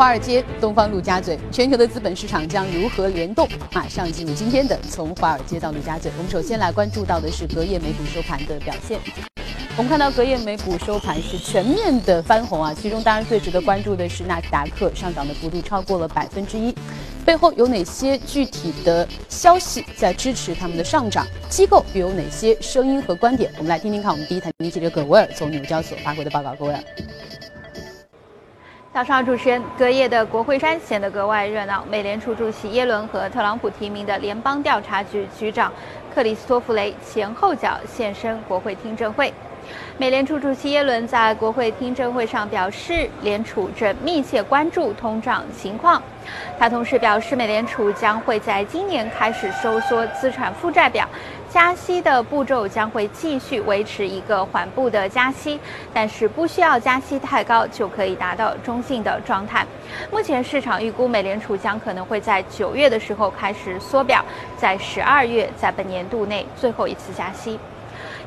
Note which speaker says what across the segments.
Speaker 1: 华尔街，东方陆家嘴，全球的资本市场将如何联动？马上进入今天的从华尔街到陆家嘴。我们首先来关注到的是隔夜美股收盘的表现。我们看到隔夜美股收盘是全面的翻红啊，其中当然最值得关注的是纳斯达克上涨的幅度超过了百分之一，背后有哪些具体的消息在支持他们的上涨？机构又有哪些声音和观点？我们来听听看，我们第一台记者葛威尔从纽交所发回的报告。葛威尔。
Speaker 2: 早上好，主持人，隔夜的国会山显得格外热闹。美联储主席耶伦和特朗普提名的联邦调查局局长克里斯托弗雷前后脚现身国会听证会。美联储主席耶伦在国会听证会上表示，联储正密切关注通胀情况。他同时表示，美联储将会在今年开始收缩资产负债表。加息的步骤将会继续维持一个缓步的加息，但是不需要加息太高就可以达到中性的状态。目前市场预估美联储将可能会在九月的时候开始缩表，在十二月在本年度内最后一次加息。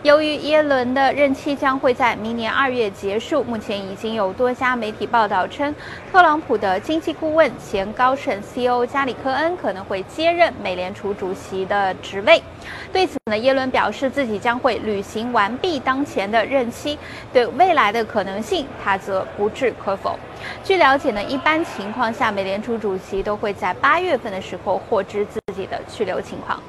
Speaker 2: 由于耶伦的任期将会在明年二月结束，目前已经有多家媒体报道称，特朗普的经济顾问、前高盛 CEO 加里科恩可能会接任美联储主席的职位。对此呢，耶伦表示自己将会履行完毕当前的任期，对未来的可能性，他则不置可否。据了解呢，一般情况下，美联储主席都会在八月份的时候获知自己的去留情况。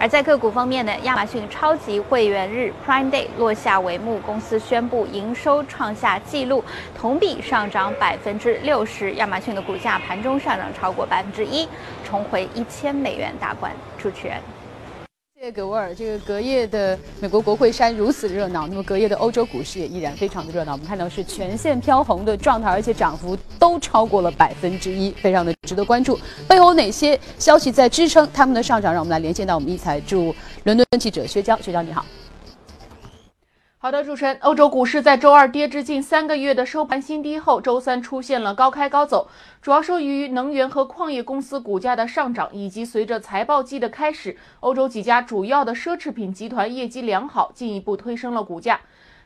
Speaker 2: 而在个股方面呢，亚马逊超级会员日 Prime Day 落下帷幕，公司宣布营收创下纪录，同比上涨百分之六十，亚马逊的股价盘中上涨超过百分之一，重回一千美元大关。主持人。
Speaker 1: 谢谢格威尔。这个隔夜的美国国会山如此热闹，那么隔夜的欧洲股市也依然非常的热闹。我们看到是全线飘红的状态，而且涨幅都超过了百分之一，非常的值得关注。背后哪些消息在支撑他们的上涨？让我们来连线到我们一财驻伦敦记者薛娇。薛娇你好。
Speaker 3: 好的，主持人，欧洲股市在周二跌至近三个月的收盘新低后，周三出现了高开高走，主要受益于能源和矿业公司股价的上涨，以及随着财报季的开始，欧洲几家主要的奢侈品集团业绩良好，进一步推升了股价。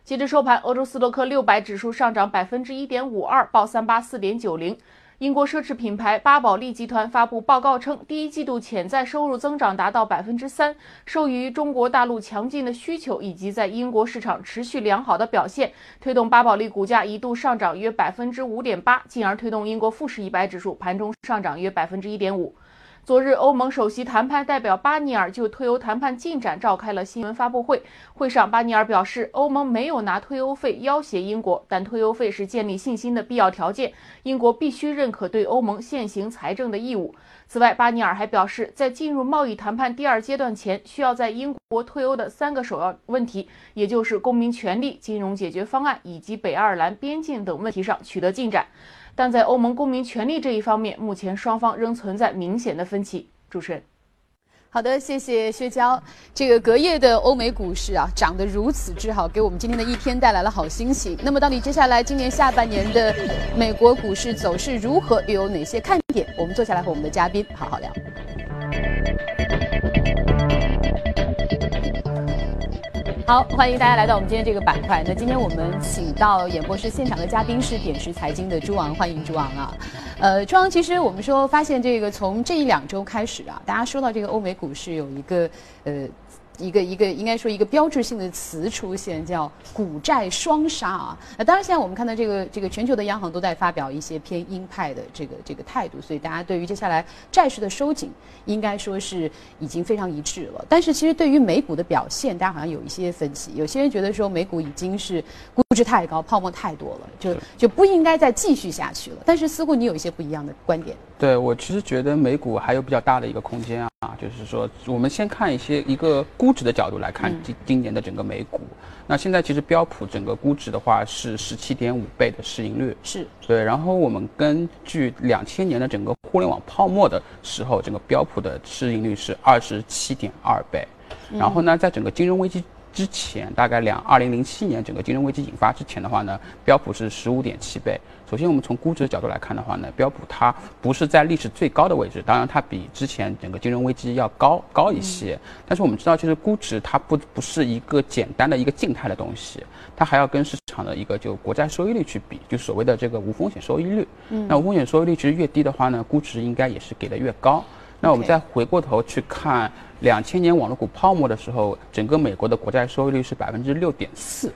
Speaker 3: 截至收盘，欧洲斯托克六百指数上涨百分之一点五二，报三八四点九零。英国奢侈品牌巴宝莉集团发布报告称，第一季度潜在收入增长达到百分之三，受益于中国大陆强劲的需求以及在英国市场持续良好的表现，推动巴宝莉股价一度上涨约百分之五点八，进而推动英国富时一百指数盘中上涨约百分之一点五。昨日，欧盟首席谈判代表巴尼尔就退欧谈判进展召开了新闻发布会。会上，巴尼尔表示，欧盟没有拿退欧费要挟英国，但退欧费是建立信心的必要条件，英国必须认可对欧盟现行财政的义务。此外，巴尼尔还表示，在进入贸易谈判第二阶段前，需要在英国退欧的三个首要问题，也就是公民权利、金融解决方案以及北爱尔兰边境等问题上取得进展。但在欧盟公民权利这一方面，目前双方仍存在明显的分歧。主持人，
Speaker 1: 好的，谢谢薛娇。这个隔夜的欧美股市啊，涨得如此之好，给我们今天的一天带来了好心情。那么，到底接下来今年下半年的美国股市走势如何，又有哪些看点？我们坐下来和我们的嘉宾好好聊。好，欢迎大家来到我们今天这个板块。那今天我们请到演播室现场的嘉宾是点石财经的朱昂，欢迎朱昂啊。呃，朱昂，其实我们说发现这个从这一两周开始啊，大家说到这个欧美股市有一个呃。一个一个应该说一个标志性的词出现，叫股债双杀啊。那当然，现在我们看到这个这个全球的央行都在发表一些偏鹰派的这个这个态度，所以大家对于接下来债市的收紧，应该说是已经非常一致了。但是，其实对于美股的表现，大家好像有一些分歧。有些人觉得说美股已经是估值太高，泡沫太多了，就就不应该再继续下去了。但是，似乎你有一些不一样的观点。
Speaker 4: 对我其实觉得美股还有比较大的一个空间啊，就是说我们先看一些一个估值的角度来看今今年的整个美股。那现在其实标普整个估值的话是十七点五倍的市盈率，
Speaker 1: 是
Speaker 4: 对。然后我们根据两千年的整个互联网泡沫的时候，整个标普的市盈率是二十七点二倍。然后呢，在整个金融危机之前，大概两二零零七年整个金融危机引发之前的话呢，标普是十五点七倍。首先，我们从估值的角度来看的话呢，标普它不是在历史最高的位置，当然它比之前整个金融危机要高高一些。但是我们知道，其实估值它不不是一个简单的一个静态的东西，它还要跟市场的一个就国债收益率去比，就所谓的这个无风险收益率。嗯，那无风险收益率其实越低的话呢，估值应该也是给的越高。那我们再回过头去看两千年网络股泡沫的时候，整个美国的国债收益率是百分之六点四。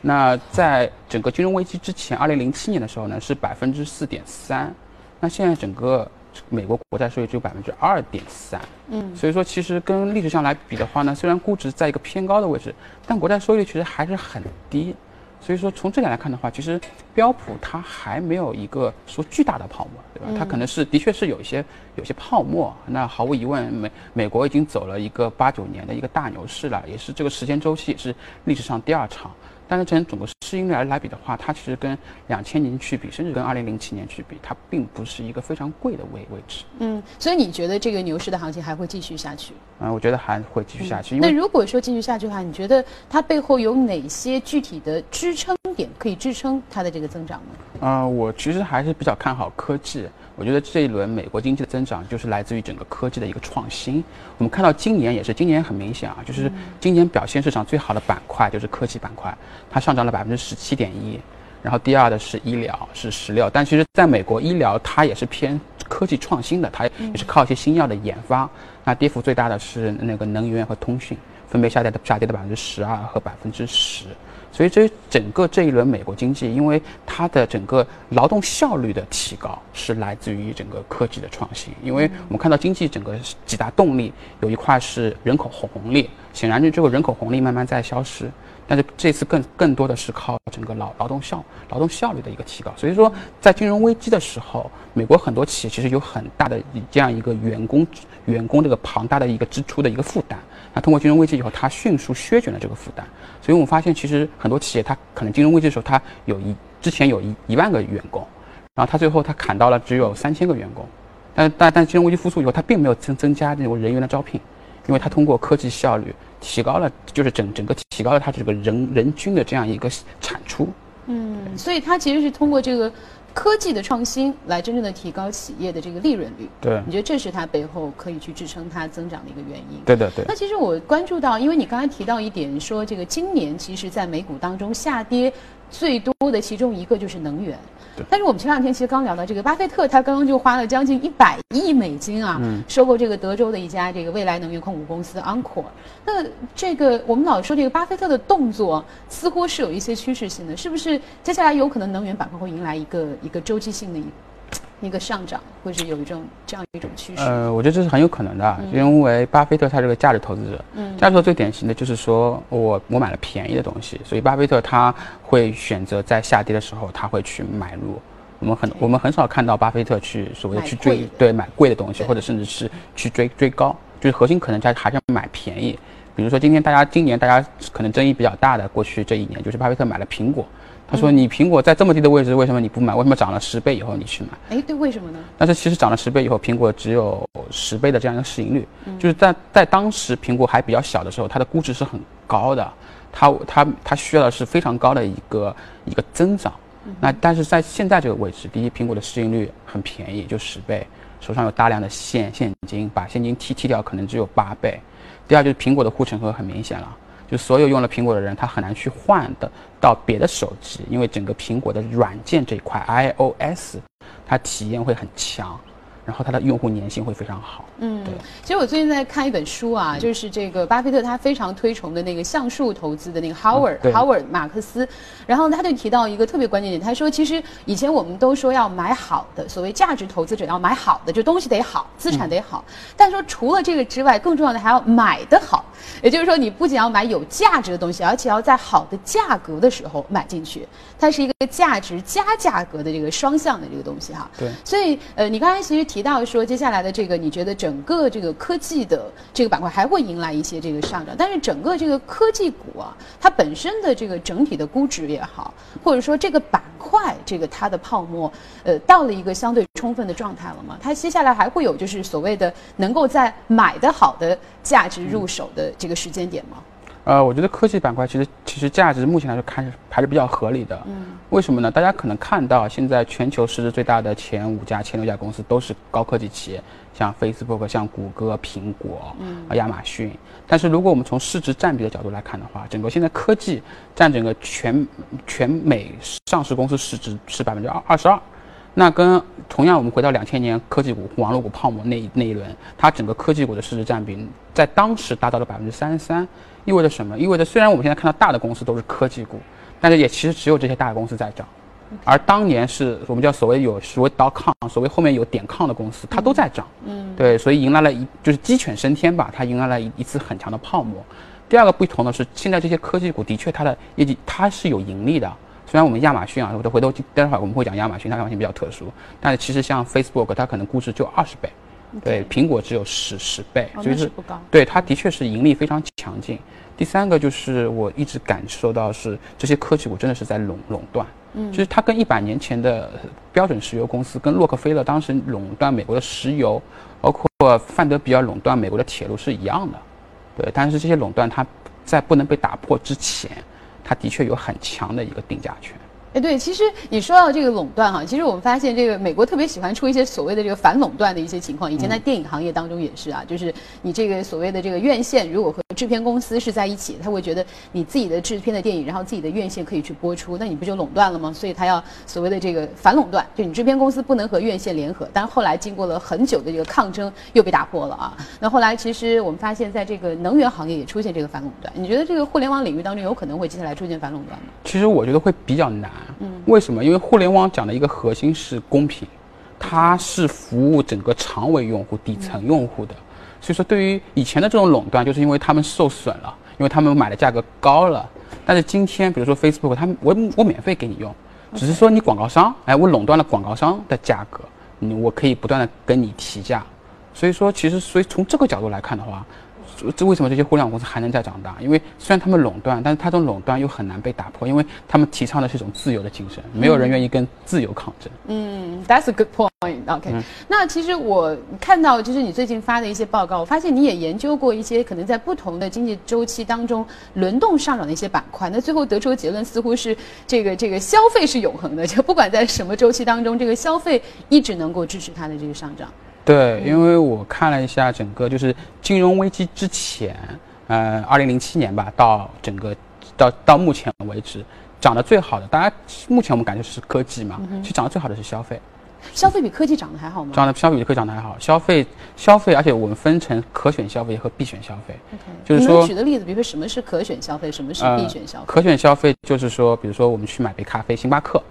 Speaker 4: 那在整个金融危机之前，二零零七年的时候呢，是百分之四点三。那现在整个美国国债收益只有百分之二点三。嗯，所以说其实跟历史上来比的话呢，虽然估值在一个偏高的位置，但国债收益率其实还是很低。所以说从这点来看的话，其实标普它还没有一个说巨大的泡沫，对吧？它可能是的确是有一些有些泡沫。那毫无疑问，美美国已经走了一个八九年的一个大牛市了，也是这个时间周期也是历史上第二长。但是从整个市盈率来来比的话，它其实跟两千年去比，甚至跟二零零七年去比，它并不是一个非常贵的位位置。
Speaker 1: 嗯，所以你觉得这个牛市的行情还会继续下去？
Speaker 4: 嗯，我觉得还会继续下去。
Speaker 1: 那如果说继续下去的话，你觉得它背后有哪些具体的支撑点可以支撑它的这个增长呢？
Speaker 4: 啊，我其实还是比较看好科技。我觉得这一轮美国经济的增长就是来自于整个科技的一个创新。我们看到今年也是，今年很明显啊，就是今年表现市场最好的板块就是科技板块，它上涨了百分之十七点一。然后第二的是医疗，是十六。但其实在美国，医疗它也是偏科技创新的，它也是靠一些新药的研发。那跌幅最大的是那个能源和通讯，分别下跌的下跌的百分之十二和百分之十。所以这整个这一轮美国经济，因为它的整个劳动效率的提高是来自于整个科技的创新。因为我们看到经济整个几大动力，有一块是人口红利，显然这个人口红利慢慢在消失。但是这次更更多的是靠整个劳劳动效劳动效率的一个提高，所以说在金融危机的时候，美国很多企业其实有很大的这样一个员工员工这个庞大的一个支出的一个负担。那通过金融危机以后，它迅速削减了这个负担。所以我们发现，其实很多企业它可能金融危机的时候，它有一之前有一一万个员工，然后它最后它砍到了只有三千个员工。但但但金融危机复苏以后，它并没有增增加这种人员的招聘，因为它通过科技效率。提高了，就是整整个提高了它这个人人均的这样一个产出。
Speaker 1: 嗯，所以它其实是通过这个科技的创新来真正的提高企业的这个利润率。
Speaker 4: 对，
Speaker 1: 你觉得这是它背后可以去支撑它增长的一个原因？
Speaker 4: 对的，对。
Speaker 1: 那其实我关注到，因为你刚才提到一点，说这个今年其实在美股当中下跌最多的其中一个就是能源。但是我们前两天其实刚聊到这个，巴菲特他刚刚就花了将近一百亿美金啊，收购这个德州的一家这个未来能源控股公司 Encore。那这个我们老说这个巴菲特的动作似乎是有一些趋势性的，是不是接下来有可能能源板块会迎来一个一个周期性的一？一个上涨，或者有一种这样一种趋势。
Speaker 4: 呃，我觉得这是很有可能的，因为巴菲特他是个价值投资者。嗯，价值投资最典型的就是说我我买了便宜的东西，所以巴菲特他会选择在下跌的时候他会去买入。我们很我们很少看到巴菲特去所谓的去追对买贵的东西，或者甚至是去追追高，就是核心可能他还是买便宜。比如说今天大家今年大家可能争议比较大的，过去这一年就是巴菲特买了苹果。他说：“你苹果在这么低的位置，为什么你不买？为什么涨了十倍以后你去买？
Speaker 1: 哎，对，为什么呢？
Speaker 4: 但是其实涨了十倍以后，苹果只有十倍的这样一个市盈率，就是在在当时苹果还比较小的时候，它的估值是很高的，它它它需要的是非常高的一个一个增长。那但是在现在这个位置，第一，苹果的市盈率很便宜，就十倍，手上有大量的现现金，把现金剔剔掉，可能只有八倍。第二就是苹果的护城河很明显了。”就所有用了苹果的人，他很难去换的到别的手机，因为整个苹果的软件这一块 iOS，它体验会很强。然后它的用户粘性会非常好。
Speaker 1: 嗯，其实我最近在看一本书啊，就是这个巴菲特他非常推崇的那个橡树投资的那个 Howard Howard 马克思，然后他就提到一个特别关键点，他说其实以前我们都说要买好的，所谓价值投资者要买好的，就东西得好，资产得好。但说除了这个之外，更重要的还要买的好，也就是说你不仅要买有价值的东西，而且要在好的价格的时候买进去，它是一个价值加价格的这个双向的这个东西哈。
Speaker 4: 对，
Speaker 1: 所以呃，你刚才其实。提到说，接下来的这个，你觉得整个这个科技的这个板块还会迎来一些这个上涨？但是整个这个科技股啊，它本身的这个整体的估值也好，或者说这个板块这个它的泡沫，呃，到了一个相对充分的状态了吗？它接下来还会有就是所谓的能够在买的好的价值入手的这个时间点吗？
Speaker 4: 呃，我觉得科技板块其实其实价值目前来说看是还是比较合理的。嗯，为什么呢？大家可能看到现在全球市值最大的前五家、前六家公司都是高科技企业，像 Facebook、像谷歌、苹果、嗯、亚马逊。但是如果我们从市值占比的角度来看的话，整个现在科技占整个全全美上市公司市值是百分之二二十二。那跟同样，我们回到两千年科技股、网络股泡沫那那一轮，它整个科技股的市值占比在当时达到了百分之三十三。意味着什么？意味着虽然我们现在看到大的公司都是科技股，但是也其实只有这些大的公司在涨，而当年是我们叫所谓有所谓 dot com，所谓后面有点 com 的公司，它都在涨。嗯，对，所以迎来了一就是鸡犬升天吧，它迎来了一一次很强的泡沫。第二个不同的是，现在这些科技股的确它的业绩它是有盈利的。虽然我们亚马逊啊，我回头待会儿我们会讲亚马逊，它亚马逊比较特殊，但是其实像 Facebook 它可能估值就二十倍。对，苹果只有十十倍，
Speaker 1: 所以是不高。
Speaker 4: 对，它的确是盈利非常强劲。第三个就是我一直感受到是这些科技股真的是在垄垄断，嗯，就是它跟一百年前的标准石油公司，跟洛克菲勒当时垄断美国的石油，包括范德比尔垄断美国的铁路是一样的。对，但是这些垄断它在不能被打破之前，它的确有很强的一个定价权。
Speaker 1: 哎，对，其实你说到这个垄断哈，其实我们发现这个美国特别喜欢出一些所谓的这个反垄断的一些情况。以前在电影行业当中也是啊，就是你这个所谓的这个院线，如果和制片公司是在一起，他会觉得你自己的制片的电影，然后自己的院线可以去播出，那你不就垄断了吗？所以他要所谓的这个反垄断，就你制片公司不能和院线联合。但是后来经过了很久的这个抗争，又被打破了啊。那后来其实我们发现，在这个能源行业也出现这个反垄断。你觉得这个互联网领域当中有可能会接下来出现反垄断吗？
Speaker 4: 其实我觉得会比较难。嗯，为什么？因为互联网讲的一个核心是公平，它是服务整个长尾用户、底层用户的。所以说，对于以前的这种垄断，就是因为他们受损了，因为他们买的价格高了。但是今天，比如说 Facebook，他们我我免费给你用，只是说你广告商，哎，我垄断了广告商的价格，你我可以不断的跟你提价。所以说，其实所以从这个角度来看的话。这为什么这些互联网公司还能再长大？因为虽然他们垄断，但是它这种垄断又很难被打破，因为他们提倡的是一种自由的精神，没有人愿意跟自由抗争。
Speaker 1: 嗯，That's a good point. OK，那其实我看到就是你最近发的一些报告，我发现你也研究过一些可能在不同的经济周期当中轮动上涨的一些板块。那最后得出的结论似乎是这个这个消费是永恒的，就不管在什么周期当中，这个消费一直能够支持它的这个上涨。
Speaker 4: 对，因为我看了一下整个就是金融危机之前，呃，二零零七年吧，到整个到到目前为止，涨得最好的，大家目前我们感觉是科技嘛，其实涨得最好的是消费。
Speaker 1: 消费比科技涨得还好吗？
Speaker 4: 涨得消费比科技涨得还好。消费消费，而且我们分成可选消费和必选消费。
Speaker 1: 就是说，举个例子，比如说什么是可选消费，什么是必选消费？
Speaker 4: 可选消费就是说，比如说我们去买杯咖啡，星巴克，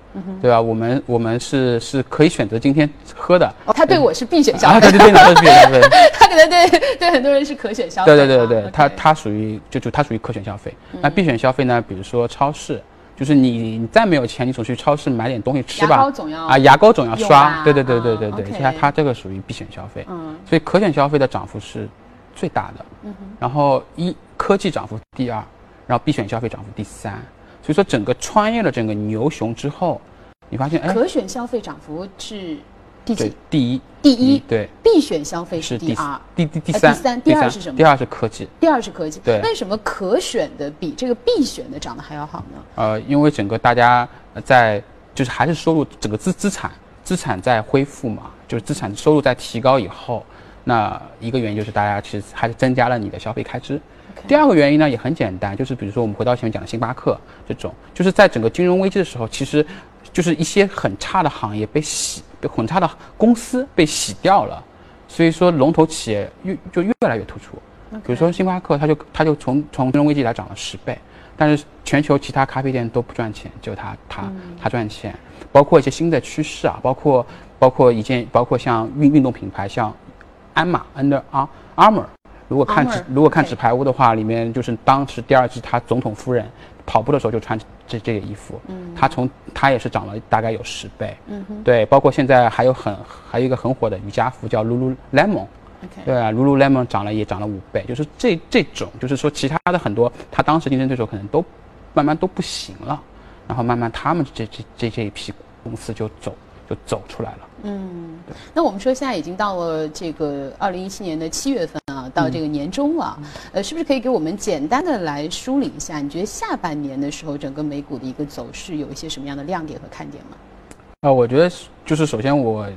Speaker 4: 对吧？我们我们是是可以选择今天喝的。
Speaker 1: 哦，他对我是必选消费。
Speaker 4: 对对对，那是必选消费。
Speaker 1: 他可能对对很多人是可选消费。
Speaker 4: 对对对对对，他他属于就就他属于可选消费。那必选消费呢？比如说超市。就是你，你再没有钱，你总去超市买点东西吃吧。
Speaker 1: 牙膏总要
Speaker 4: 啊，牙膏总要刷。对对对对对对，它它这个属于必选消费。嗯。所以可选消费的涨幅是最大的。嗯哼。然后一科技涨幅第二，然后必选消费涨幅第三。所以说整个穿越了整个牛熊之后，你发现哎，
Speaker 1: 可选消费涨幅是。第几？
Speaker 4: 第一，
Speaker 1: 第一，
Speaker 4: 对，
Speaker 1: 必选消费是第二，
Speaker 4: 第第第三，
Speaker 1: 第三，第二是什么？
Speaker 4: 第二是科技，
Speaker 1: 第二是科技。
Speaker 4: 对，
Speaker 1: 为什么可选的比这个必选的涨得还要好呢？
Speaker 4: 呃，因为整个大家在就是还是收入整个资资产资产在恢复嘛，就是资产收入在提高以后，那一个原因就是大家其实还是增加了你的消费开支。第二个原因呢也很简单，就是比如说我们回到前面讲的星巴克这种，就是在整个金融危机的时候，其实就是一些很差的行业被洗。被很差的公司被洗掉了，所以说龙头企业越就越来越突出。比如说星巴克，它就它就从从金融危机来涨了十倍，但是全球其他咖啡店都不赚钱，就它它它赚钱。包括一些新的趋势啊，包括包括一件包括像运运动品牌，像鞍马 Under Armour。如果看纸如果看纸牌屋的话，里面就是当时第二季他总统夫人跑步的时候就穿这这个衣服，嗯，它从它也是涨了大概有十倍，嗯哼，对，包括现在还有很还有一个很火的瑜伽服叫 Lululemon，对啊，Lululemon 涨了也涨了五倍，就是这这种就是说其他的很多他当时竞争对手可能都慢慢都不行了，然后慢慢他们这这这这一批公司就走就走出来了。
Speaker 1: 嗯，那我们说现在已经到了这个二零一七年的七月份啊，到这个年终了，呃，是不是可以给我们简单的来梳理一下？你觉得下半年的时候，整个美股的一个走势有一些什么样的亮点和看点吗？
Speaker 4: 啊，我觉得就是首先我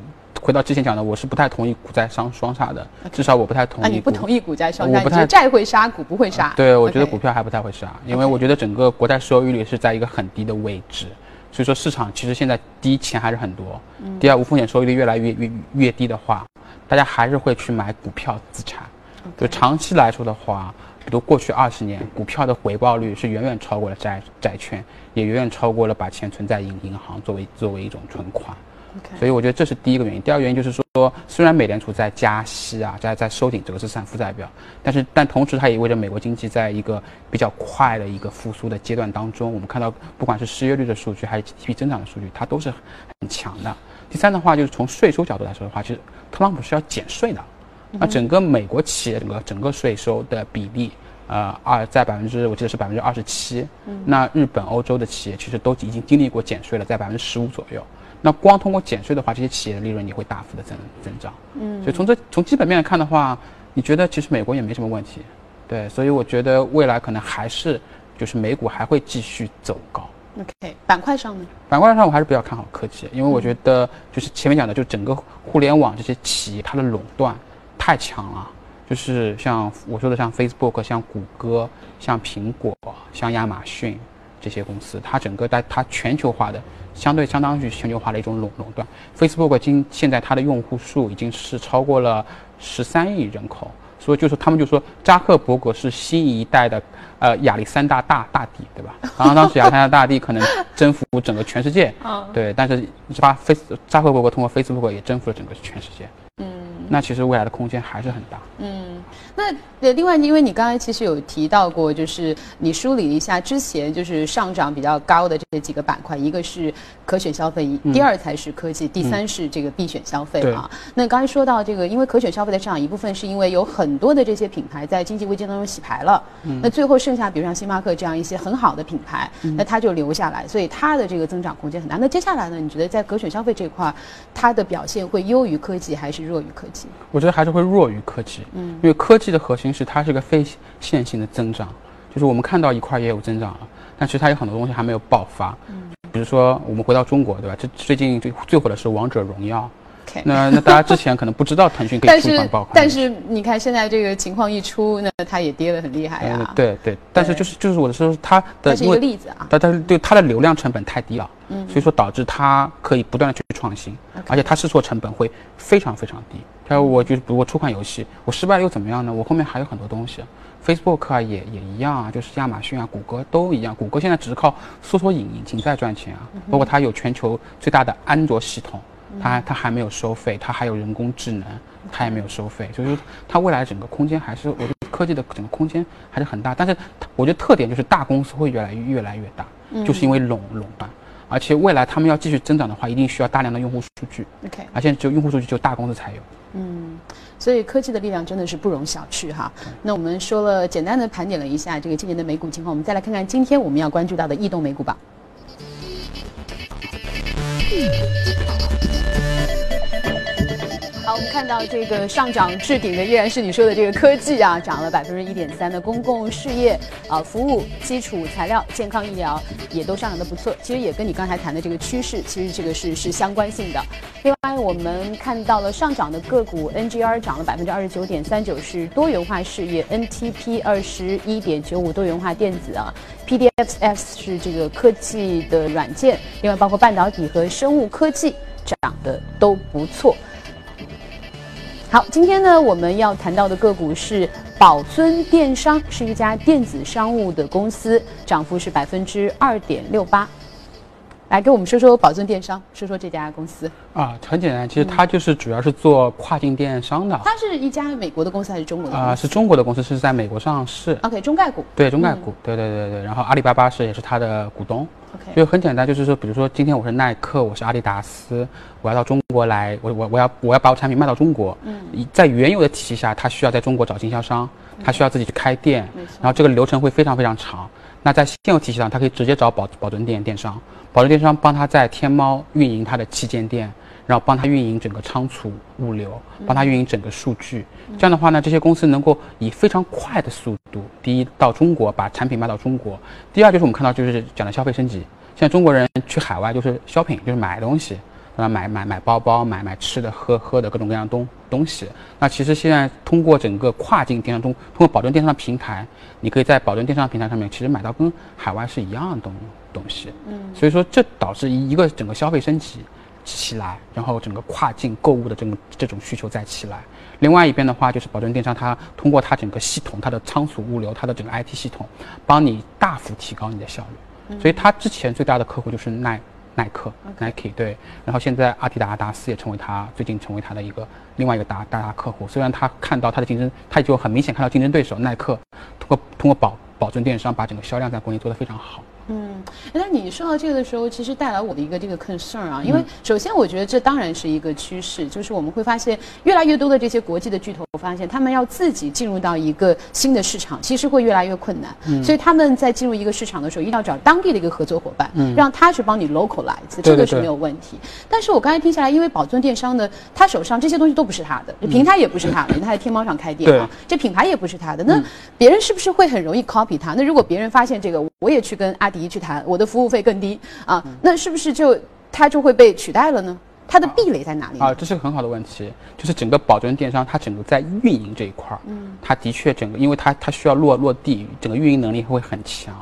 Speaker 4: 回到之前讲的，我是不太同意股债双双杀的，至少我不太同意。
Speaker 1: 啊，你不同意股债双杀？
Speaker 4: 我不太
Speaker 1: 债会杀，股不会杀。
Speaker 4: 对，我觉得股票还不太会杀，因为我觉得整个国债收益率是在一个很低的位置，所以说市场其实现在第一钱还是很多，第二无风险收益率越来越越越低的话，大家还是会去买股票资产。就长期来说的话，比如过去二十年，股票的回报率是远远超过了债债券。也远远超过了把钱存在银银行作为作为一种存款，所以我觉得这是第一个原因。第二个原因就是说，虽然美联储在加息啊，在在收紧这个资产负债表，但是但同时它也意味着美国经济在一个比较快的一个复苏的阶段当中。我们看到，不管是失业率的数据还是 GDP 增长的数据，它都是很强的。第三的话，就是从税收角度来说的话，其实特朗普是要减税的，那整个美国企业整个整个税收的比例。呃，二在百分之，我记得是百分之二十七。嗯，那日本、欧洲的企业其实都已经经历过减税了，在百分之十五左右。那光通过减税的话，这些企业的利润你会大幅的增增长。嗯，所以从这从基本面来看的话，你觉得其实美国也没什么问题。对，所以我觉得未来可能还是就是美股还会继续走高。
Speaker 1: OK，板块上呢？
Speaker 4: 板块上我还是比较看好科技，因为我觉得就是前面讲的，就整个互联网这些企业它的垄断太强了。就是像我说的，像 Facebook、像谷歌、像苹果、像亚马逊这些公司，它整个在它全球化的，相对相当于全球化的一种垄垄断。Facebook 今现在它的用户数已经是超过了十三亿人口，所以就是他们就说扎克伯格是新一代的呃亚历山大大大帝，对吧？然后当时亚历山大大帝可能征服整个全世界，对，但是把 Face 扎克伯格通过 Facebook 也征服了整个全世界。嗯那其实未来的空间还是很大。
Speaker 1: 嗯，那呃，另外，因为你刚才其实有提到过，就是你梳理一下之前就是上涨比较高的这几个板块，一个是可选消费，第二才是科技，第三是这个必选消费啊。那刚才说到这个，因为可选消费的上涨一部分是因为有很多的这些品牌在经济危机当中洗牌了，那最后剩下比如像星巴克这样一些很好的品牌，那它就留下来，所以它的这个增长空间很大。那接下来呢，你觉得在可选消费这块，它的表现会优于科技还是弱于科技？
Speaker 4: 我觉得还是会弱于科技，嗯，因为科技的核心是它是个非线性的增长，就是我们看到一块也有增长了，但其实它有很多东西还没有爆发，嗯，比如说我们回到中国，对吧？这最近最最火的是王者荣耀。那那大家之前可能不知道腾讯可以出款爆款，
Speaker 1: 但是你看现在这个情况一出，那它也跌得很厉害呀。
Speaker 4: 对对，但是就是就是我的说它的
Speaker 1: 是一个例子啊，
Speaker 4: 但但是对它的流量成本太低了，嗯，所以说导致它可以不断的去创新，而且它试错成本会非常非常低。它我就如果出款游戏，我失败了又怎么样呢？我后面还有很多东西，Facebook 啊也也一样啊，就是亚马逊啊、谷歌都一样。谷歌现在只是靠搜索引引擎在赚钱啊，包括它有全球最大的安卓系统。它它还没有收费，它还有人工智能，它也没有收费，所以说它未来整个空间还是我觉得科技的整个空间还是很大。但是我觉得特点就是大公司会越来越越来越大，就是因为垄垄断，而且未来他们要继续增长的话，一定需要大量的用户数据。
Speaker 1: OK，
Speaker 4: 而且只有用户数据只有大公司才有。
Speaker 1: 嗯，所以科技的力量真的是不容小觑哈。那我们说了简单的盘点了一下这个今年的美股情况，我们再来看看今天我们要关注到的异动美股榜。好，我们看到这个上涨置顶的依然是你说的这个科技啊，涨了百分之一点三的公共事业啊，服务、基础材料、健康医疗也都上涨的不错。其实也跟你刚才谈的这个趋势，其实这个是是相关性的。另外，我们看到了上涨的个股，NGR 涨了百分之二十九点三九，是多元化事业；NTP 二十一点九五，多元化电子啊；PDFs 是这个科技的软件，另外包括半导体和生物科技涨的都不错。好，今天呢，我们要谈到的个股是宝尊电商，是一家电子商务的公司，涨幅是百分之二点六八。来给我们说说宝尊电商，说说这家公司
Speaker 4: 啊，很简单，其实它就是主要是做跨境电商的。
Speaker 1: 它是一家美国的公司还是中国的？啊，
Speaker 4: 是中国的公司，是在美国上市。
Speaker 1: OK，中概股。
Speaker 4: 对，中概股。对对对对。然后阿里巴巴是也是它的股东。
Speaker 1: OK，
Speaker 4: 就很简单，就是说，比如说今天我是耐克，我是阿迪达斯，我要到中国来，我我我要我要把我产品卖到中国。嗯。在原有的体系下，它需要在中国找经销商，它需要自己去开店，然后这个流程会非常非常长。那在现有体系上，它可以直接找保保尊店电商。宝尊电商帮他在天猫运营他的旗舰店，然后帮他运营整个仓储物流，帮他运营整个数据。这样的话呢，这些公司能够以非常快的速度，第一到中国把产品卖到中国，第二就是我们看到就是讲的消费升级。现在中国人去海外就是 shopping，就是买东西。啊，买买买包包，买买吃的喝喝的各种各样东东西。那其实现在通过整个跨境电商中，通过保证电商的平台，你可以在保证电商平台上面，其实买到跟海外是一样的东东西。嗯，所以说这导致一个整个消费升级起来，然后整个跨境购物的这种这种需求再起来。另外一边的话，就是保证电商它通过它整个系统，它的仓储物流，它的整个 IT 系统，帮你大幅提高你的效率。所以它之前最大的客户就是耐。耐克，Nike 对，然后现在阿迪达达斯也成为他最近成为他的一个另外一个大大大客户。虽然他看到他的竞争，他就很明显看到竞争对手耐克通过通过保保证电商把整个销量在国内做得非常好。
Speaker 1: 嗯，那你说到这个的时候，其实带来我的一个这个 concern 啊，因为首先我觉得这当然是一个趋势，就是我们会发现越来越多的这些国际的巨头发现，他们要自己进入到一个新的市场，其实会越来越困难。嗯，所以他们在进入一个市场的时候，一定要找当地的一个合作伙伴，嗯，让他去帮你 localize，这个是没有问题。但是我刚才听下来，因为宝尊电商呢，他手上这些东西都不是他的，平台也不是他的，他在天猫上开店啊，这品牌也不是他的，那别人是不是会很容易 copy 他？那如果别人发现这个，我也去跟阿迪去谈，我的。服务费更低啊，那是不是就它就会被取代了呢？它的壁垒在哪里
Speaker 4: 啊？这是个很好的问题，就是整个保证电商，它整个在运营这一块儿，嗯，它的确整个，因为它它需要落落地，整个运营能力会很强。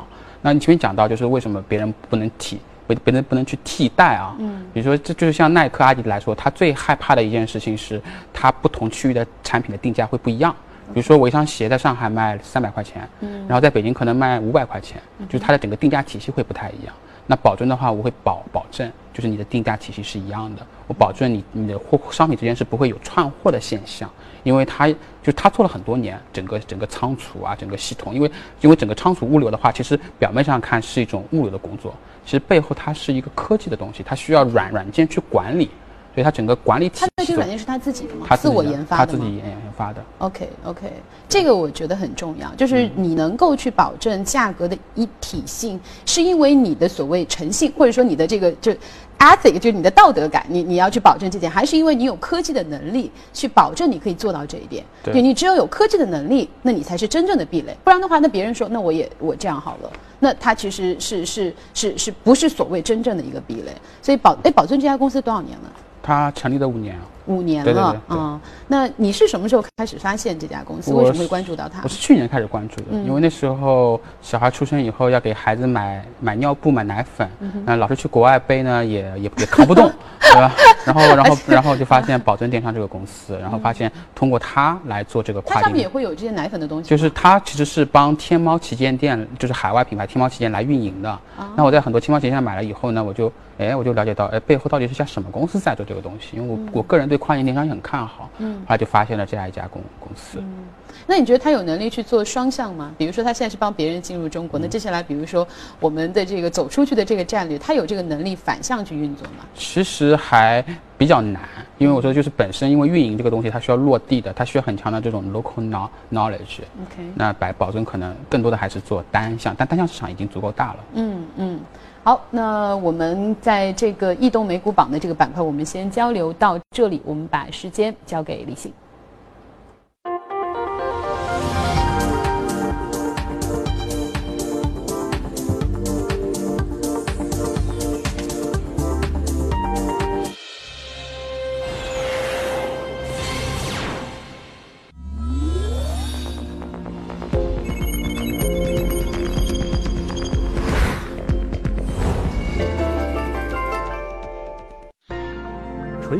Speaker 4: 那你前面讲到，就是为什么别人不能替，别别人不能去替代啊？嗯，比如说这就是像耐克、阿迪来说，他最害怕的一件事情是，它不同区域的产品的定价会不一样。比如说我一双鞋在上海卖三百块钱，嗯，然后在北京可能卖五百块钱，就是它的整个定价体系会不太一样。那保证的话，我会保保证，就是你的定价体系是一样的，我保证你你的货商品之间是不会有串货的现象，因为它就它做了很多年，整个整个仓储啊，整个系统，因为因为整个仓储物流的话，其实表面上看是一种物流的工作，其实背后它是一个科技的东西，它需要软软件去管理。所以它整个管理体系，它
Speaker 1: 那些软件是他自己的吗？
Speaker 4: 他
Speaker 1: 自我研发
Speaker 4: 的他自己研研发的。
Speaker 1: OK OK，这个我觉得很重要，就是你能够去保证价格的一体性，是因为你的所谓诚信，或者说你的这个就 ethic，就是你的道德感，你你要去保证这点，还是因为你有科技的能力去保证你可以做到这一点？
Speaker 4: 对，
Speaker 1: 你只有有科技的能力，那你才是真正的壁垒。不然的话，那别人说那我也我这样好了，那他其实是是是是不是所谓真正的一个壁垒？所以保哎宝尊这家公司多少年了？
Speaker 4: 他成立了五年，
Speaker 1: 五年了啊。那你是什么时候开始发现这家公司？为什么会关注到它？
Speaker 4: 我是去年开始关注的，因为那时候小孩出生以后要给孩子买买尿布、买奶粉，那老是去国外背呢，也也也扛不动，对吧？然后然后 然后就发现宝尊电商这个公司，然后发现通过它来做这个跨境，
Speaker 1: 它上面也会有这些奶粉的东西。
Speaker 4: 就是它其实是帮天猫旗舰店，就是海外品牌天猫旗舰来运营的。那我在很多天猫旗舰店买了以后呢，我就。哎，我就了解到，哎，背后到底是家什么公司在做这个东西？因为我我个人对跨境电商也很看好，嗯，后来就发现了这样一家公公司。嗯，
Speaker 1: 那你觉得他有能力去做双向吗？比如说他现在是帮别人进入中国，那接下来比如说我们的这个走出去的这个战略，他有这个能力反向去运作吗？
Speaker 4: 其实还比较难，因为我说就是本身因为运营这个东西，它需要落地的，它需要很强的这种 local knowledge。
Speaker 1: OK，
Speaker 4: 那百保证可能更多的还是做单向，但单向市场已经足够大了。
Speaker 1: 嗯嗯。好，那我们在这个异动美股榜的这个板块，我们先交流到这里。我们把时间交给李信。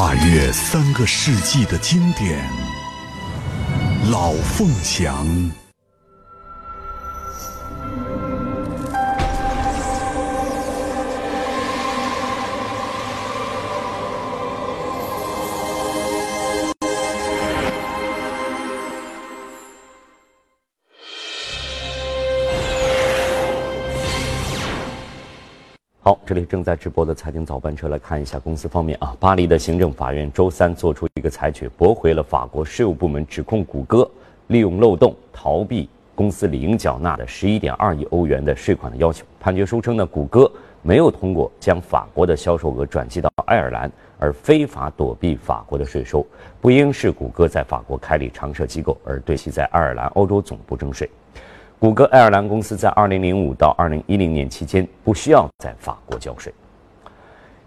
Speaker 5: 跨越三个世纪的经典，老凤祥。
Speaker 6: 这里正在直播的财经早班车，来看一下公司方面啊。巴黎的行政法院周三做出一个裁决，驳回了法国税务部门指控谷歌利用漏洞逃避公司理应缴纳的十一点二亿欧元的税款的要求。判决书称呢，谷歌没有通过将法国的销售额转寄到爱尔兰而非法躲避法国的税收，不应是谷歌在法国开立常设机构而对其在爱尔兰欧洲总部征税。谷歌爱尔兰公司在2005到2010年期间不需要在法国交税。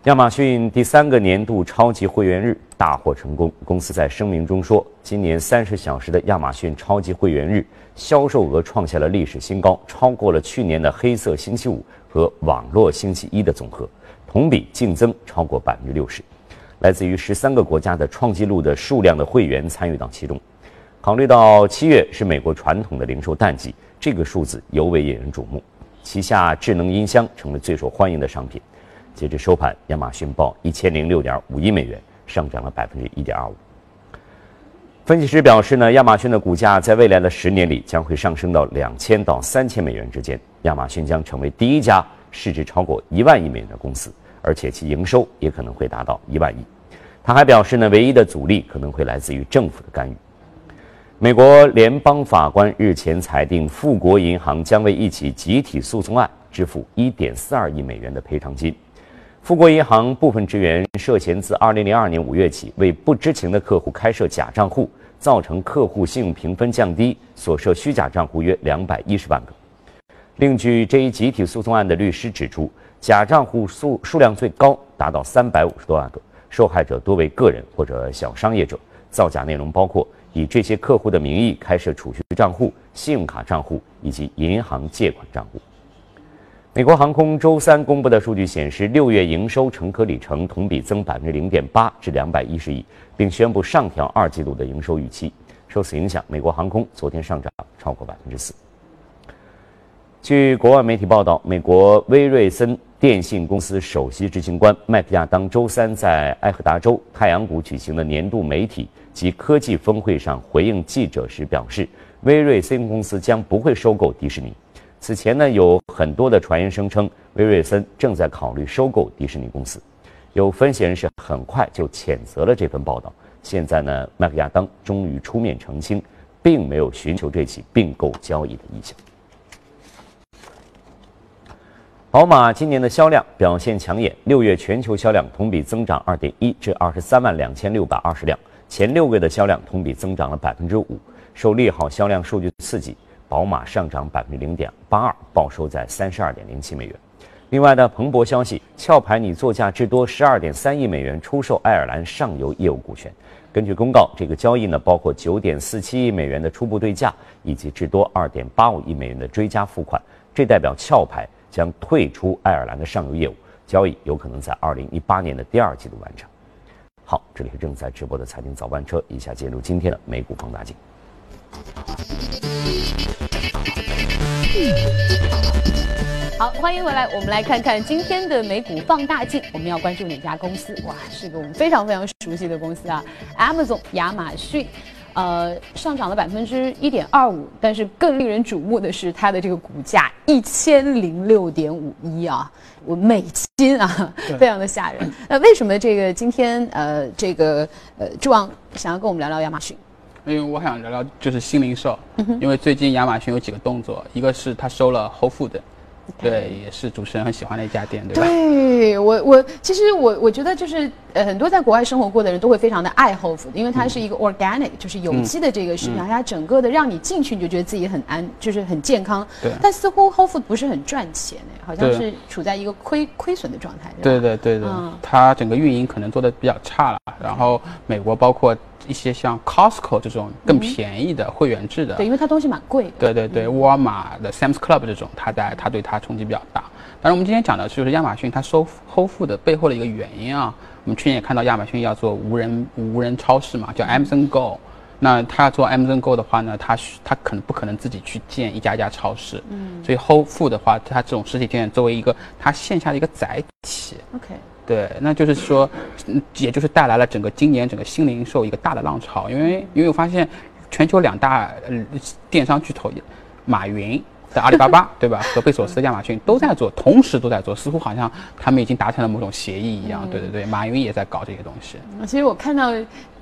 Speaker 6: 亚马逊第三个年度超级会员日大获成功，公司在声明中说，今年30小时的亚马逊超级会员日销售额创下了历史新高，超过了去年的黑色星期五和网络星期一的总和，同比净增超过百分之六十。来自于十三个国家的创纪录的数量的会员参与到其中。考虑到七月是美国传统的零售淡季。这个数字尤为引人瞩目，旗下智能音箱成为最受欢迎的商品。截至收盘，亚马逊报一千零六点五亿美元，上涨了百分之一点二五。分析师表示呢，亚马逊的股价在未来的十年里将会上升到两千到三千美元之间，亚马逊将成为第一家市值超过一万亿美元的公司，而且其营收也可能会达到一万亿。他还表示呢，唯一的阻力可能会来自于政府的干预。美国联邦法官日前裁定，富国银行将为一起集体诉讼案支付1.42亿美元的赔偿金。富国银行部分职员涉嫌自2002年5月起为不知情的客户开设假账户，造成客户信用评分降低，所设虚假账户约210万个。另据这一集体诉讼案的律师指出，假账户数数量最高达到350多万个，受害者多为个人或者小商业者，造假内容包括。以这些客户的名义开设储蓄账户、信用卡账户以及银行借款账户。美国航空周三公布的数据显示，六月营收乘客里程同比增百分之零点八至两百一十亿，并宣布上调二季度的营收预期。受此影响，美国航空昨天上涨超过百分之四。据国外媒体报道，美国威瑞森电信公司首席执行官麦克亚当周三在埃赫达州太阳谷举行的年度媒体。及科技峰会上回应记者时表示，威瑞森公司将不会收购迪士尼。此前呢，有很多的传言声称威瑞森正在考虑收购迪士尼公司。有分析人士很快就谴责了这份报道。现在呢，麦克亚当终于出面澄清，并没有寻求这起并购交易的意向。宝马今年的销量表现抢眼，六月全球销量同比增长二点一至二十三万两千六百二十辆。前六个月的销量同比增长了百分之五，受利好销量数据刺激，宝马上涨百分之零点八二，报收在三十二点零七美元。另外呢，彭博消息，壳牌拟作价至多十二点三亿美元出售爱尔兰上游业务股权。根据公告，这个交易呢包括九点四七亿美元的初步对价，以及至多二点八五亿美元的追加付款。这代表壳牌将退出爱尔兰的上游业务，交易有可能在二零一八年的第二季度完成。好，这里是正在直播的财经早班车，以下进入今天的美股放大镜。
Speaker 1: 好，欢迎回来，我们来看看今天的美股放大镜，我们要关注哪家公司？哇，是个我们非常非常熟悉的公司啊，Amazon 亚马逊。呃，上涨了百分之一点二五，但是更令人瞩目的是它的这个股价一千零六点五一啊，我美金啊，非常的吓人。那为什么这个今天呃这个呃朱王想要跟我们聊聊亚马逊？
Speaker 4: 因为我想聊聊就是新零售，因为最近亚马逊有几个动作，一个是他收了 Whole Food。对，也是主持人很喜欢的一家店，对吧？
Speaker 1: 对我，我其实我我觉得就是呃，很多在国外生活过的人都会非常的爱 Whole Food，因为它是一个 organic，就是有机的这个食品，它整个的让你进去你就觉得自己很安，就是很健康。
Speaker 4: 对。
Speaker 1: 但似乎 Whole Food 不是很赚钱诶，好像是处在一个亏亏损的状态。
Speaker 4: 对对对对，它整个运营可能做的比较差了。然后美国包括。一些像 Costco 这种更便宜的会员制的，
Speaker 1: 对，因为它东西蛮贵。
Speaker 4: 对对对，沃尔玛的 Sam's Club 这种，它在它对它冲击比较大。当然，我们今天讲的就是亚马逊它收 Whole Food 的背后的一个原因啊。我们去年也看到亚马逊要做无人无人超市嘛，叫 Amazon Go。那他要做 Amazon Go 的话呢，他他可能不可能自己去建一家家超市。嗯。所以 Whole Food 的话，它这种实体店作为一个它线下的一个载体。
Speaker 1: OK。
Speaker 4: 对，那就是说，也就是带来了整个今年整个新零售一个大的浪潮，因为因为我发现，全球两大电商巨头，马云的阿里巴巴，对吧？和贝索斯、亚马逊都在做，同时都在做，似乎好像他们已经达成了某种协议一样。对对对，马云也在搞这些东西。
Speaker 1: 其实我看到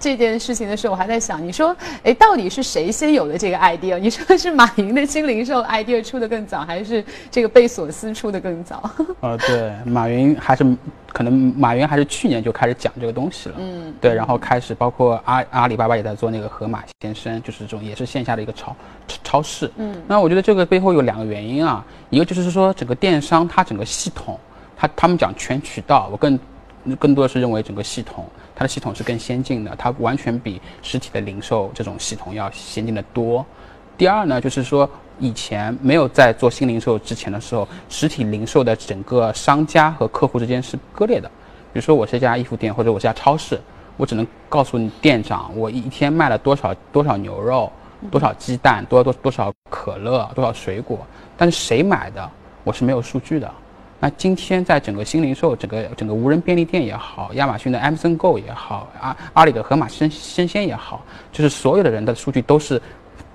Speaker 1: 这件事情的时候，我还在想，你说，哎，到底是谁先有的这个 idea？你说是马云的新零售 idea 出的更早，还是这个贝索斯出的更早？
Speaker 4: 呃，对，马云还是可能马云还是去年就开始讲这个东西了。嗯，对，然后开始包括阿阿里巴巴也在做那个盒马先生，就是这种也是线下的一个超超市。嗯，那我觉得这个背后有两个原因啊，一个就是说整个电商它整个系统，它他们讲全渠道，我更更多的是认为整个系统它的系统是更先进的，它完全比实体的零售这种系统要先进的多。第二呢，就是说以前没有在做新零售之前的时候，实体零售的整个商家和客户之间是割裂的。比如说我是一家衣服店或者我是家超市，我只能告诉你店长我一天卖了多少多少牛肉。多少鸡蛋，多多多少可乐，多少水果，但是谁买的，我是没有数据的。那今天在整个新零售，整个整个无人便利店也好，亚马逊的 Amazon Go 也好，阿阿里的盒马生生鲜也好，就是所有的人的数据都是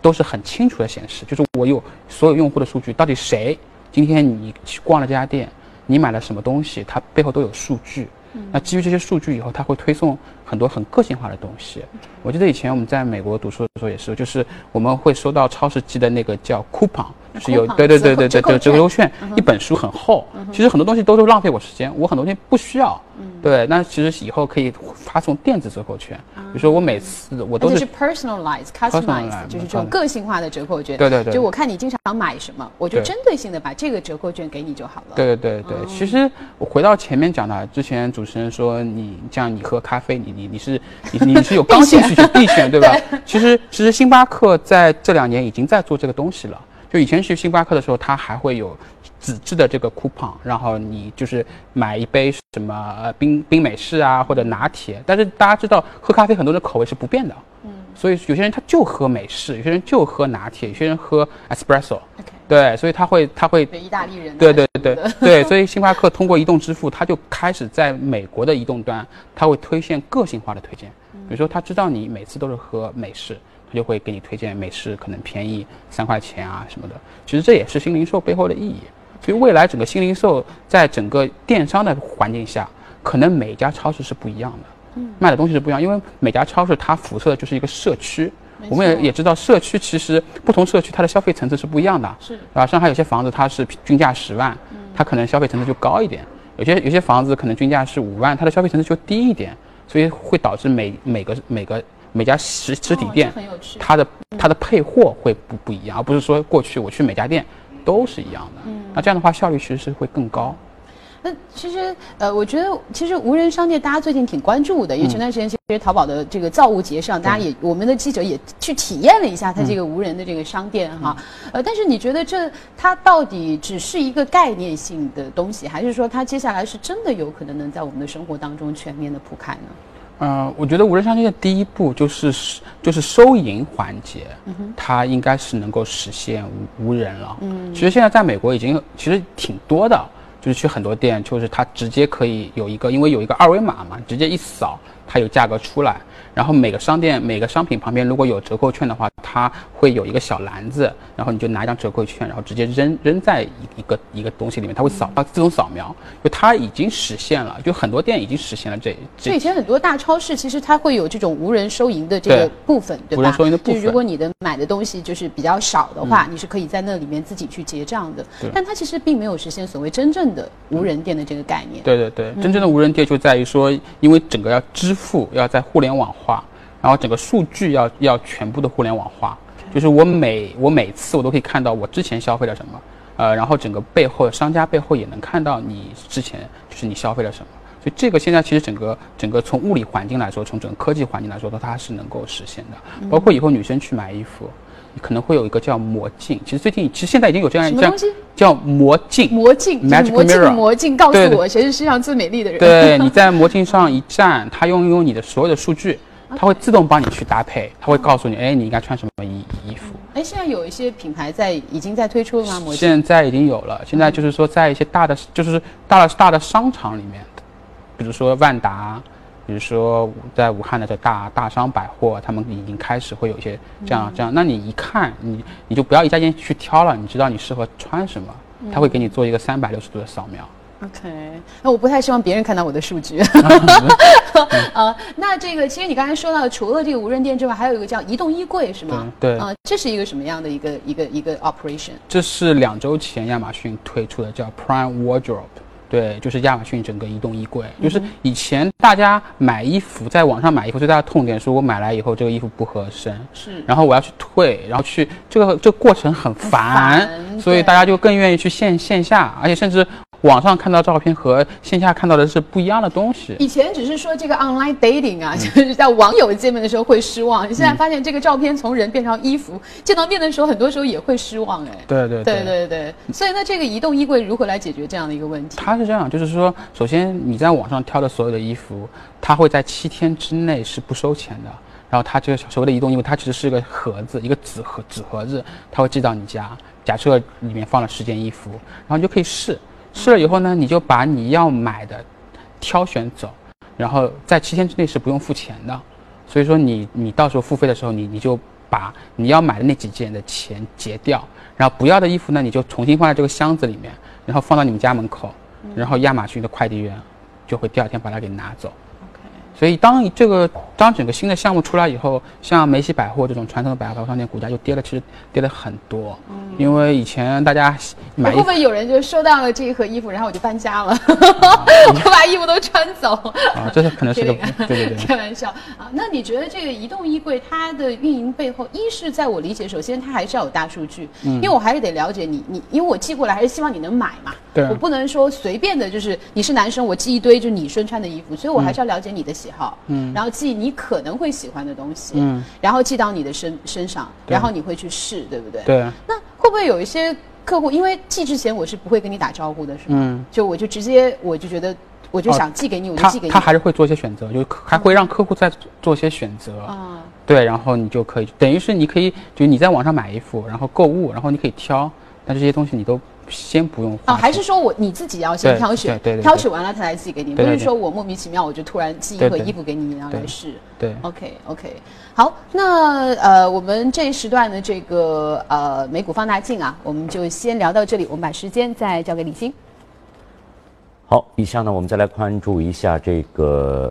Speaker 4: 都是很清楚的显示，就是我有所有用户的数据，到底谁今天你去逛了这家店，你买了什么东西，它背后都有数据。那基于这些数据以后，它会推送很多很个性化的东西。我记得以前我们在美国读书的时候也是，就是我们会收到超市寄的那个叫 coupon，就是有对对对对对折折扣券，一本书很厚。其实很多东西都是浪费我时间，我很多东西不需要。对，那其实以后可以发送电子折扣券，比如说我每次我都
Speaker 1: 是 personalized customized，就是这种个性化的折扣券。
Speaker 4: 对对对，
Speaker 1: 就我看你经常买什么，我就针对性的把这个折扣券给你就好了。
Speaker 4: 对对对对，其实我回到前面讲的，之前主持人说你像你喝咖啡，你你你是你你是有 刚性需求必选对吧？其实其实星巴克在这两年已经在做这个东西了。就以前去星巴克的时候，它还会有。纸质的这个 coupon，然后你就是买一杯什么冰冰美式啊，或者拿铁。但是大家知道，喝咖啡很多的口味是不变的，嗯，所以有些人他就喝美式，有些人就喝拿铁，有些人喝 espresso。对，所以他会他会
Speaker 1: 意大利人。
Speaker 4: 对对对 对，所以星巴克通过移动支付，他就开始在美国的移动端，他会推荐个性化的推荐。比如说，他知道你每次都是喝美式。他就会给你推荐美式，可能便宜三块钱啊什么的。其实这也是新零售背后的意义。所以未来整个新零售在整个电商的环境下，可能每家超市是不一样的，卖的东西是不一样。因为每家超市它辐射的就是一个社区。我们也也知道，社区其实不同社区它的消费层次是不一样的。
Speaker 1: 是
Speaker 4: 啊，上海有些房子它是均价十万，它可能消费层次就高一点；有些有些房子可能均价是五万，它的消费层次就低一点。所以会导致每每个每个。每家实实体店，它的它的配货会不不一样，而不是说过去我去每家店都是一样的。嗯，那这样的话效率其实是会更高。
Speaker 1: 那其实呃，我觉得其实无人商店大家最近挺关注的，因为前段时间其实淘宝的这个造物节上，大家也我们的记者也去体验了一下它这个无人的这个商店哈。呃，但是你觉得这它到底只是一个概念性的东西，还是说它接下来是真的有可能能在我们的生活当中全面的铺开呢？
Speaker 4: 嗯，我觉得无人商店的第一步就是就是收银环节，它应该是能够实现无无人了。嗯，其实现在在美国已经其实挺多的，就是去很多店，就是它直接可以有一个，因为有一个二维码嘛，直接一扫，它有价格出来。然后每个商店每个商品旁边如果有折扣券的话，它会有一个小篮子，然后你就拿一张折扣券，然后直接扔扔在一一个一个东西里面，它会扫，它自动扫描，就它已经实现了，就很多店已经实现了这。
Speaker 1: 所以以前很多大超市其实它会有这种无人收银的这个部分，对吧？
Speaker 4: 无人收银的部分。
Speaker 1: 就如果你的买的东西就是比较少的话，你是可以在那里面自己去结账的。但它其实并没有实现所谓真正的无人店的这个概念。
Speaker 4: 对对对，真正的无人店就在于说，因为整个要支付要在互联网化。然后整个数据要要全部的互联网化，就是我每我每次我都可以看到我之前消费了什么，呃，然后整个背后商家背后也能看到你之前就是你消费了什么，所以这个现在其实整个整个从物理环境来说，从整个科技环境来说，它是能够实现的。包括以后女生去买衣服，可能会有一个叫魔镜，其实最近其实现在已经有这样一样叫魔镜，
Speaker 1: 魔镜
Speaker 4: ，magic
Speaker 1: mirror，魔镜告诉我谁是世界上最美丽的人。
Speaker 4: 对，你在魔镜上一站，它拥有你的所有的数据。它会自动帮你去搭配，它会告诉你，哎，你应该穿什么衣衣服。
Speaker 1: 哎，现在有一些品牌在已经在推出了吗？
Speaker 4: 现在已经有了。现在就是说，在一些大的，就是大的大的商场里面，比如说万达，比如说在武汉的这大大商百货，他们已经开始会有一些这样这样。那你一看，你你就不要一家店去挑了，你知道你适合穿什么，他会给你做一个三百六十度的扫描。
Speaker 1: OK，那我不太希望别人看到我的数据。呃，那这个其实你刚才说到，除了这个无人店之外，还有一个叫移动衣柜，是吗？
Speaker 4: 对。
Speaker 1: 啊、这是一个什么样的一个一个一个 operation？
Speaker 4: 这是两周前亚马逊推出的，叫 Prime Wardrobe。对，就是亚马逊整个移动衣柜，就是以前大家买衣服，在网上买衣服最大的痛点是我买来以后这个衣服不合身，
Speaker 1: 是，
Speaker 4: 然后我要去退，然后去这个这个过程很烦，
Speaker 1: 烦
Speaker 4: 所以大家就更愿意去线线下，而且甚至网上看到照片和线下看到的是不一样的东西。
Speaker 1: 以前只是说这个 online dating 啊，就是在网友见面的时候会失望，你现在发现这个照片从人变成衣服，见到面的时候很多时候也会失望，哎，
Speaker 4: 对对
Speaker 1: 对对对，所以那这个移动衣柜如何来解决这样的一个问题？
Speaker 4: 它是这样，就是说，首先你在网上挑的所有的衣服，它会在七天之内是不收钱的。然后它这个所谓的移动衣柜，它其实是一个盒子，一个纸盒纸盒子，它会寄到你家。假设里面放了十件衣服，然后你就可以试，试了以后呢，你就把你要买的挑选走，然后在七天之内是不用付钱的。所以说你你到时候付费的时候，你你就把你要买的那几件的钱结掉，然后不要的衣服呢，你就重新放在这个箱子里面，然后放到你们家门口。然后亚马逊的快递员就会第二天把它给拿走。所以当这个当整个新的项目出来以后，像梅西百货这种传统的百货商店股价就跌了，其实跌了很多。嗯，因为以前大家买
Speaker 1: 会不会有人就收到了这一盒衣服，然后我就搬家了，我把衣服都穿走？
Speaker 4: 啊，这是可能是个 对对对，
Speaker 1: 开玩笑啊。那你觉得这个移动衣柜它的运营背后，一是在我理解，首先它还是要有大数据，嗯，因为我还是得了解你，你因为我寄过来还是希望你能买嘛，
Speaker 4: 对，
Speaker 1: 我不能说随便的，就是你是男生，我寄一堆就是你身穿的衣服，所以我还是要了解你的喜好，嗯，然后寄你可能会喜欢的东西，嗯，然后寄到你的身身上，然后你会去试，对不对？
Speaker 4: 对。
Speaker 1: 那会不会有一些客户，因为寄之前我是不会跟你打招呼的，是吗？嗯，就我就直接我就觉得。我就想寄给你，我就寄给你。
Speaker 4: 他还是会做一些选择，就还会让客户再做一些选择。啊，对，然后你就可以，等于是你可以，就你在网上买衣服，然后购物，然后你可以挑，但这些东西你都先不用。
Speaker 1: 哦，还是说我你自己要先挑选，
Speaker 4: 对对，
Speaker 1: 挑选完了他才寄给你，不是说我莫名其妙我就突然寄一盒衣服给你，你要来试。
Speaker 4: 对
Speaker 1: ，OK OK，好，那呃，我们这一时段的这个呃美股放大镜啊，我们就先聊到这里，我们把时间再交给李欣。
Speaker 6: 好，以下呢，我们再来关注一下这个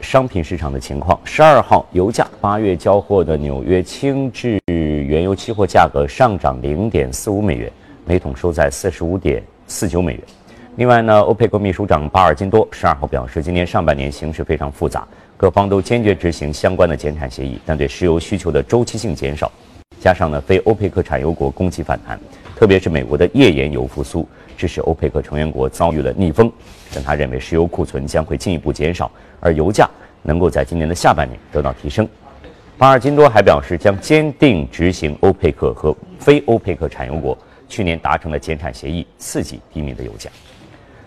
Speaker 6: 商品市场的情况。十二号油价八月交货的纽约轻质原油期货价格上涨零点四五美元，每桶收在四十五点四九美元。另外呢，欧佩克秘书长巴尔金多十二号表示，今年上半年形势非常复杂，各方都坚决执行相关的减产协议，但对石油需求的周期性减少，加上呢非欧佩克产油国供给反弹，特别是美国的页岩油复苏。致使欧佩克成员国遭遇了逆风，但他认为石油库存将会进一步减少，而油价能够在今年的下半年得到提升。巴尔金多还表示，将坚定执行欧佩克和非欧佩克产油国去年达成了减产协议，刺激低迷的油价。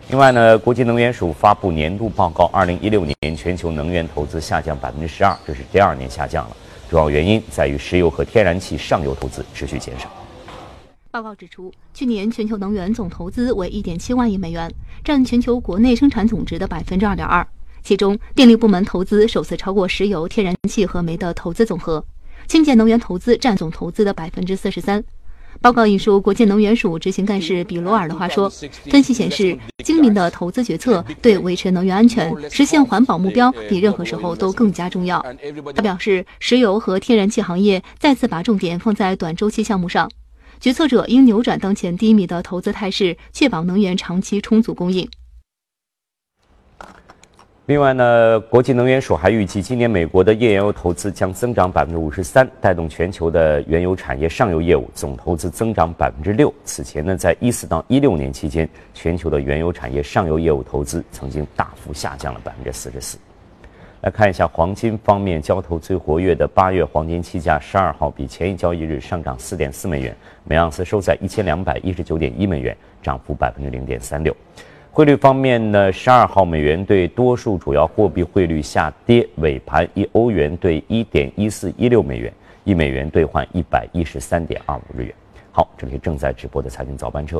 Speaker 6: 另外呢，国际能源署发布年度报告，二零一六年全球能源投资下降百分之十二，这是第二年下降了，主要原因在于石油和天然气上游投资持续减少。
Speaker 7: 报告指出，去年全球能源总投资为一点七万亿美元，占全球国内生产总值的百分之二点二。其中，电力部门投资首次超过石油、天然气和煤的投资总和，清洁能源投资占总投资的百分之四十三。报告引述国际能源署执行干事比罗尔的话说：“分析显示，精明的投资决策对维持能源安全、实现环保目标比任何时候都更加重要。”他表示，石油和天然气行业再次把重点放在短周期项目上。决策者应扭转当前低迷的投资态势，确保能源长期充足供应。
Speaker 6: 另外呢，国际能源署还预计，今年美国的页岩油投资将增长百分之五十三，带动全球的原油产业上游业务总投资增长百分之六。此前呢，在一四到一六年期间，全球的原油产业上游业务投资曾经大幅下降了百分之四十四。来看一下黄金方面，交投最活跃的八月黄金期价，十二号比前一交易日上涨四点四美元，每盎司收在一千两百一十九点一美元，涨幅百分之零点三六。汇率方面呢，十二号美元对多数主要货币汇率下跌，尾盘一欧元兑一点一四一六美元，一美元兑换一百一十三点二五日元。好，这里是正在直播的财经早班车，